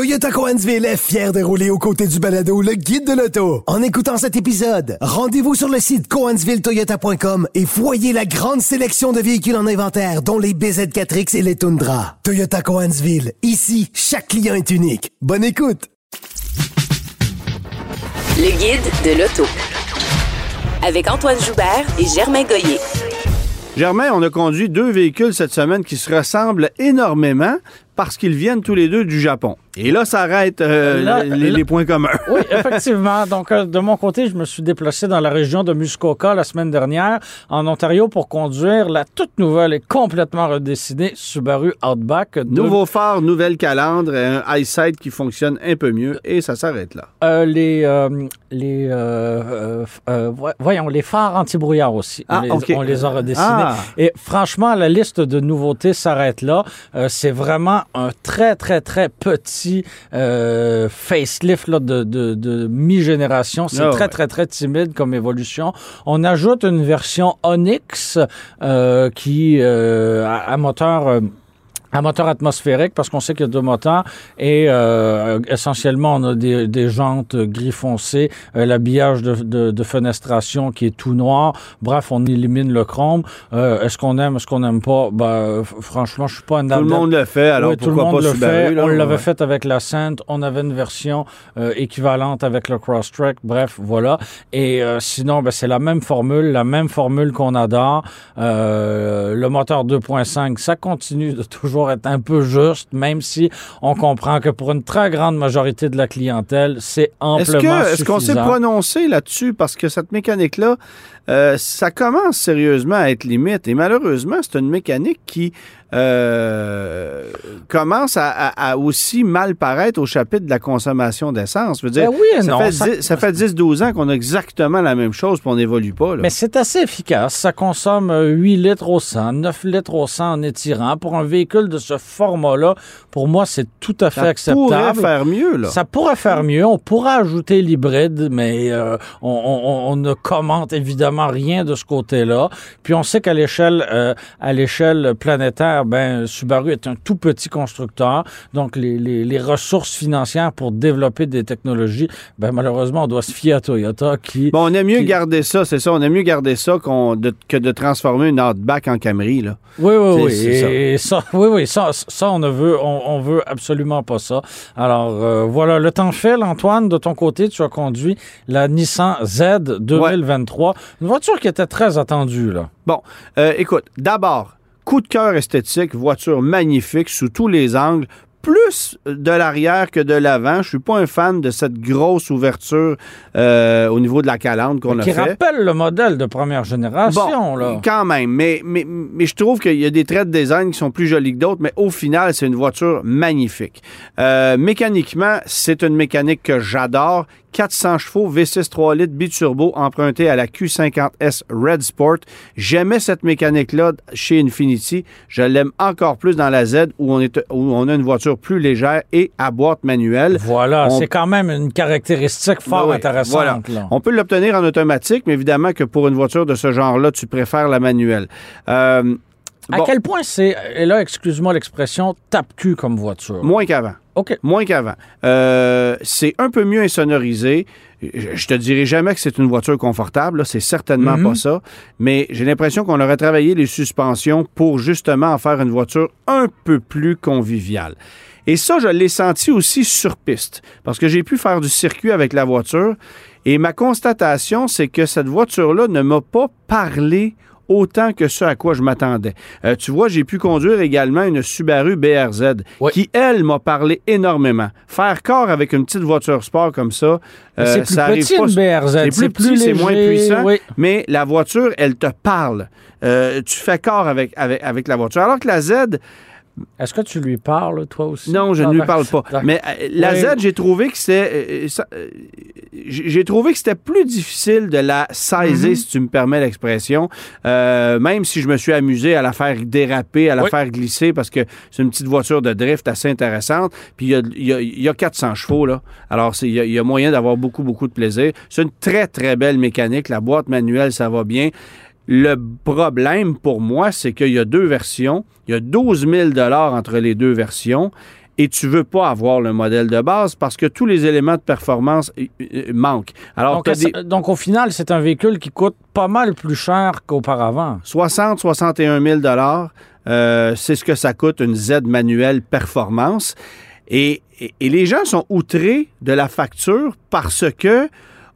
Toyota Coansville est fier de rouler aux côtés du balado le guide de l'auto. En écoutant cet épisode, rendez-vous sur le site coansvilletoyota.com et voyez la grande sélection de véhicules en inventaire, dont les BZ4X et les Tundra. Toyota Coansville, ici, chaque client est unique. Bonne écoute! Le guide de l'auto. Avec Antoine Joubert et Germain Goyer. Germain, on a conduit deux véhicules cette semaine qui se ressemblent énormément parce qu'ils viennent tous les deux du Japon. Et là, ça arrête euh, Là, les, là- les points communs. Oui, effectivement. Donc, euh, de mon côté, je me suis déplacé dans la région de Muskoka la semaine dernière, en Ontario, pour conduire la toute nouvelle et complètement redessinée Subaru Outback. Nouveau phare, nouvelle calandre, un eyesight qui fonctionne un peu mieux et ça s'arrête là. Euh, les, euh, les, euh, euh, euh, voy- voyons, les phares anti-brouillard aussi. Ah, on, les, ok. on les a redessinés. Ah. Et franchement, la liste de nouveautés s'arrête là. Euh, c'est vraiment un très, très, très petit euh, facelift là, de, de, de mi-génération. C'est Ah, très, ouais. très, très timide comme évolution. On ajoute une version Onyx euh, qui, euh, à, à moteur... à moteur atmosphérique, parce qu'on sait qu'il y a deux moteurs, et euh, essentiellement, on a des, des jantes gris foncé, euh, l'habillage de, de, de fenestration qui est tout noir. Bref, on élimine le chrome. Euh, est-ce qu'on aime, est-ce qu'on n'aime pas? Ben, franchement, je suis pas un Tout le monde le fait, alors oui, tout le pourquoi monde pas le Subaru? fait. là? on l'avait fait avec la Scent. On avait une version euh, équivalente avec le Crosstrek. Bref, voilà. Et euh, sinon, ben, c'est la même formule, la même formule qu'on adore. Euh, le moteur 2.5, ça continue de toujours être un peu juste, même si on comprend que pour une très grande majorité de la clientèle, c'est amplement est-ce qu'on s'est prononcé là-dessus? Parce que cette mécanique-là, euh, ça commence sérieusement à être limite. Et malheureusement, c'est une mécanique qui euh, commence à, à- à aussi mal paraître au chapitre de la consommation d'essence. Je veux dire, Ben oui ça, non, fait ça- 10 ça fait 10-12 ans qu'on a exactement la même chose puis on n'évolue pas. Là. Mais c'est assez efficace. Ça consomme euh, 8 litres au 100, 9 litres au 100 en étirant. Pour un véhicule de ce format-là, pour moi, c'est tout à fait ça pourrait acceptable. faire mieux. Là. Ça pourrait faire mieux. On pourrait ajouter l'hybride, mais euh, on, on- on ne commente évidemment rien de ce côté-là. Puis on sait qu'à l'échelle euh, à l'échelle planétaire, ben Subaru est un tout petit Donc les, les- les ressources financières pour développer des technologies, ben malheureusement, on doit se fier à Toyota qui Bon, on aime mieux qui- garder ça, c'est ça. On aime mieux garder ça qu'on- de- que de transformer une Outback en Camry. Là. Oui, oui, oui. Et ça, oui, oui, ça, ça on ne veut, on, on veut absolument pas ça. Alors, euh, voilà, le temps file. Antoine, de ton côté, tu as conduit la Nissan Z 2023. Une voiture qui était très attendue, là. Bon, euh, écoute, d'abord, coup de cœur esthétique, voiture magnifique sous tous les angles. Plus de l'arrière que de l'avant. Je suis pas un fan de cette grosse ouverture euh, au niveau de la calandre qu'on a Qui fait. rappelle le modèle de première génération, là. Quand même, mais, mais, mais je trouve qu'il y a des traits de design qui sont plus jolis que d'autres, mais au final, c'est une voiture magnifique. Euh, mécaniquement, c'est une mécanique que j'adore. 400 chevaux, V6 3 litres, biturbo, emprunté à la Q50S Red Sport. J'aimais cette mécanique-là chez Infinity. Je l'aime encore plus dans la Z où on, est, où on a une voiture plus légère et à boîte manuelle. Voilà, On- c'est quand même une caractéristique fort Oui, intéressante, voilà. là. On peut l'obtenir en automatique, mais évidemment que pour une voiture de ce genre-là, tu préfères la manuelle. Euh, À bon, quel point c'est, et là, excuse-moi l'expression, tape-cul comme voiture? Moins qu'avant. OK. Moins qu'avant. Euh, c'est un peu mieux insonorisé. Je te dirai jamais que c'est une voiture confortable, c'est certainement Mhm. pas ça, mais j'ai l'impression qu'on aurait travaillé les suspensions pour justement en faire une voiture un peu plus conviviale. Et ça, je l'ai senti aussi sur piste, parce que j'ai pu faire du circuit avec la voiture, et ma constatation, c'est que cette voiture-là ne m'a pas parlé autant que ce à quoi je m'attendais. Euh, tu vois, j'ai pu conduire également une Subaru BRZ Oui. qui, elle, m'a parlé énormément. Faire corps avec une petite voiture sport comme ça, euh, c'est plus ça arrive petit, pas. une BRZ. C'est plus petit, c'est moins puissant, oui. mais la voiture, elle te parle. Euh, tu fais corps avec, avec, avec la voiture. Alors que la Z, Est-ce que tu lui parles, toi aussi? non, je ne lui parle pas. Mais euh, la Oui. Z, j'ai trouvé que c'était. euh, euh, j'ai trouvé que c'était plus difficile de la saisir, Mhm. si tu me permets l'expression. Euh, même si je me suis amusé à la faire déraper, à la Oui. faire glisser, parce que c'est une petite voiture de drift assez intéressante. Puis il y a, y a- il y a 400 chevaux, là. Alors, c'est- il y, a- il y a moyen d'avoir beaucoup, beaucoup de plaisir. C'est une très, très belle mécanique. La boîte manuelle, ça va bien. Le problème pour moi, c'est qu'il y a deux versions. Il y a 12 000 entre les deux versions. et tu veux pas avoir le modèle de base parce que tous les éléments de performance euh, euh, manquent. Alors, Donc, des au final, c'est un véhicule qui coûte pas mal plus cher qu'auparavant. 60, 61 000 dollars, euh, c'est ce que ça coûte une Z manuelle performance. Et, et- et les gens sont outrés de la facture parce que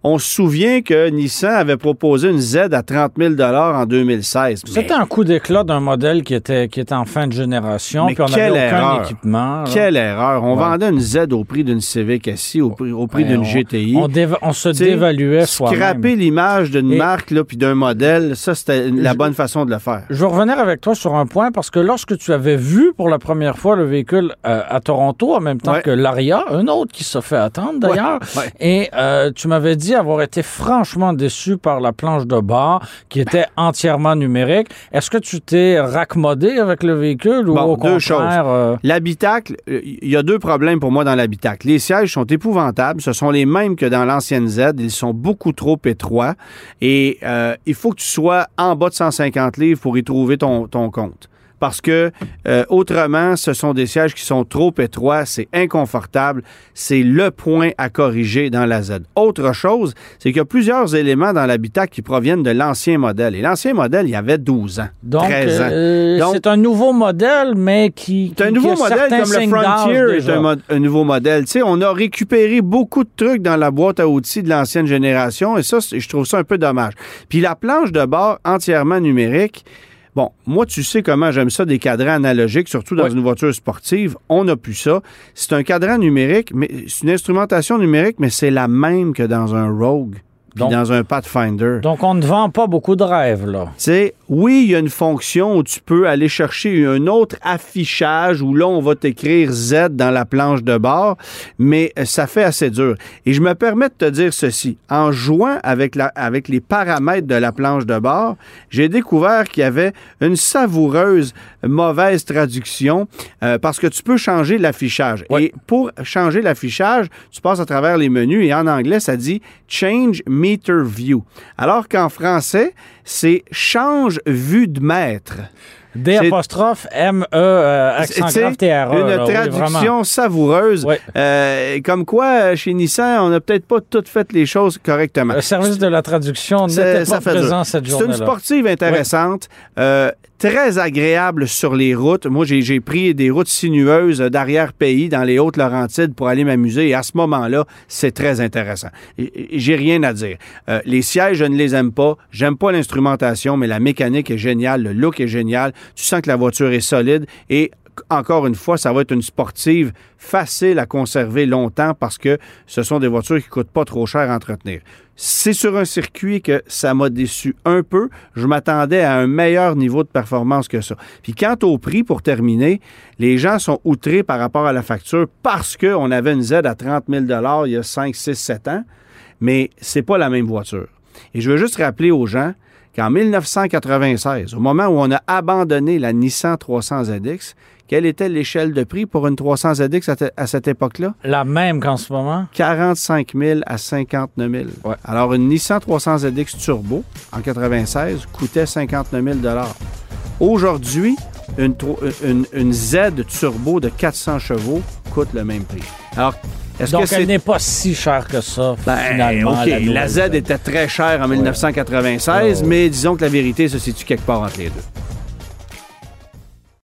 on se souvient que Nissan avait proposé une Z à 30 000 dollars en 2016. Mais C'était un coup d'éclat d'un modèle qui était, qui était en fin de génération, Mais puis on quelle n'avait aucun erreur. équipement. là. Quelle erreur! On Ouais. vendait une Z au prix d'une Civic SI, au prix, au prix Ouais, d'une on- GTI. On, déva- on se T'sais, dévaluait soi-même. Scraper l'image d'une Et- marque là, puis d'un modèle, ça, c'était la Je- bonne façon de le faire. Je veux revenir avec toi sur un point parce que lorsque tu avais vu pour la première fois le véhicule euh, à Toronto, en même temps Ouais. que l'Aria, un autre qui se fait attendre d'ailleurs, et euh, tu m'avais dit avoir été franchement déçu par la planche de bord qui était entièrement numérique. Est-ce que tu t'es raccommodé avec le véhicule ou Bon, au contraire? euh, L'habitacle, euh, il y a deux problèmes pour moi dans l'habitacle. Les sièges sont épouvantables. Ce sont les mêmes que dans l'ancienne Z. Ils sont beaucoup trop étroits. Et euh, il faut que tu sois en bas de 150 livres pour y trouver ton, ton compte. Parce que euh, autrement, ce sont des sièges qui sont trop étroits, c'est inconfortable, c'est le point à corriger dans la Z. Autre chose, c'est qu'il y a plusieurs éléments dans l'habitacle qui proviennent de l'ancien modèle. Et l'ancien modèle, il y avait 12 ans, donc, 13 ans. euh, Donc- c'est un nouveau modèle, mais qui, C'est un nouveau modèle comme le Frontier est un, nouveau modèle. Tu sais, on a récupéré beaucoup de trucs dans la boîte à outils de l'ancienne génération et ça, je trouve ça un peu dommage. Puis la planche de bord entièrement numérique, bon, moi, tu sais comment j'aime ça, des cadrans analogiques, surtout dans Oui. une voiture sportive. On n'a plus ça. C'est un cadran numérique, mais c'est une instrumentation numérique, mais c'est la même que dans un Rogue. Donc- dans un Pathfinder. Donc, on ne vend pas beaucoup de rêves, là. Tu sais, oui, il y a une fonction où tu peux aller chercher un autre affichage où là, on va t'écrire Z dans la planche de bord, mais euh, ça fait assez dur. Et je me permets de te dire ceci. En jouant avec, la, avec les paramètres de la planche de bord, j'ai découvert qu'il y avait une savoureuse mauvaise traduction euh, parce que tu peux changer l'affichage. Oui. Et pour changer l'affichage, tu passes à travers les menus et en anglais, ça dit Change Meter View. Alors qu'en français, c'est Change vue de maître. D apostrophe M E euh, accent grave T R E. Une là, traduction savoureuse. Euh, comme quoi, chez Nissan, on n'a peut-être pas toutes fait les choses correctement. Le service de la traduction n'était pas présent dur. cette C'est une journée-là. sportive intéressante, euh, très agréable sur les routes. Moi, j'ai pris des routes sinueuses d'arrière-pays dans les Hautes-Laurentides pour aller m'amuser et à ce moment-là, c'est très intéressant. J'ai rien à dire. Euh, les sièges, je ne les aime pas. J'aime pas l'instrumentation, mais la mécanique est géniale, le look est génial. Tu sens que la voiture est solide et encore une fois, ça va être une sportive facile à conserver longtemps parce que ce sont des voitures qui coûtent pas trop cher à entretenir. C'est sur un circuit que ça m'a déçu un peu. Je m'attendais à un meilleur niveau de performance que ça. Puis quant au prix, pour terminer, les gens sont outrés par rapport à la facture parce qu'on avait une Z à 30 000 il y a 5, 6, 7 ans, mais c'est pas la même voiture. Et je veux juste rappeler aux gens qu'en 1996, au moment où on a abandonné la Nissan 300 ZX, quelle était l'échelle de prix pour une 300 ZX à, te- à cette époque-là? La même qu'en ce moment? 45 000 à 59 000. Ouais. Alors, une Nissan 300 ZX Turbo, en 96, coûtait 59 000 Aujourd'hui, une- une Z Turbo de 400 chevaux coûte le même prix. Alors, est-ce Donc, que elle n'est pas si chère que ça, Ben, finalement. OK, la, Z était très chère en 1996, Ouais. mais disons que la vérité se situe quelque part entre les deux.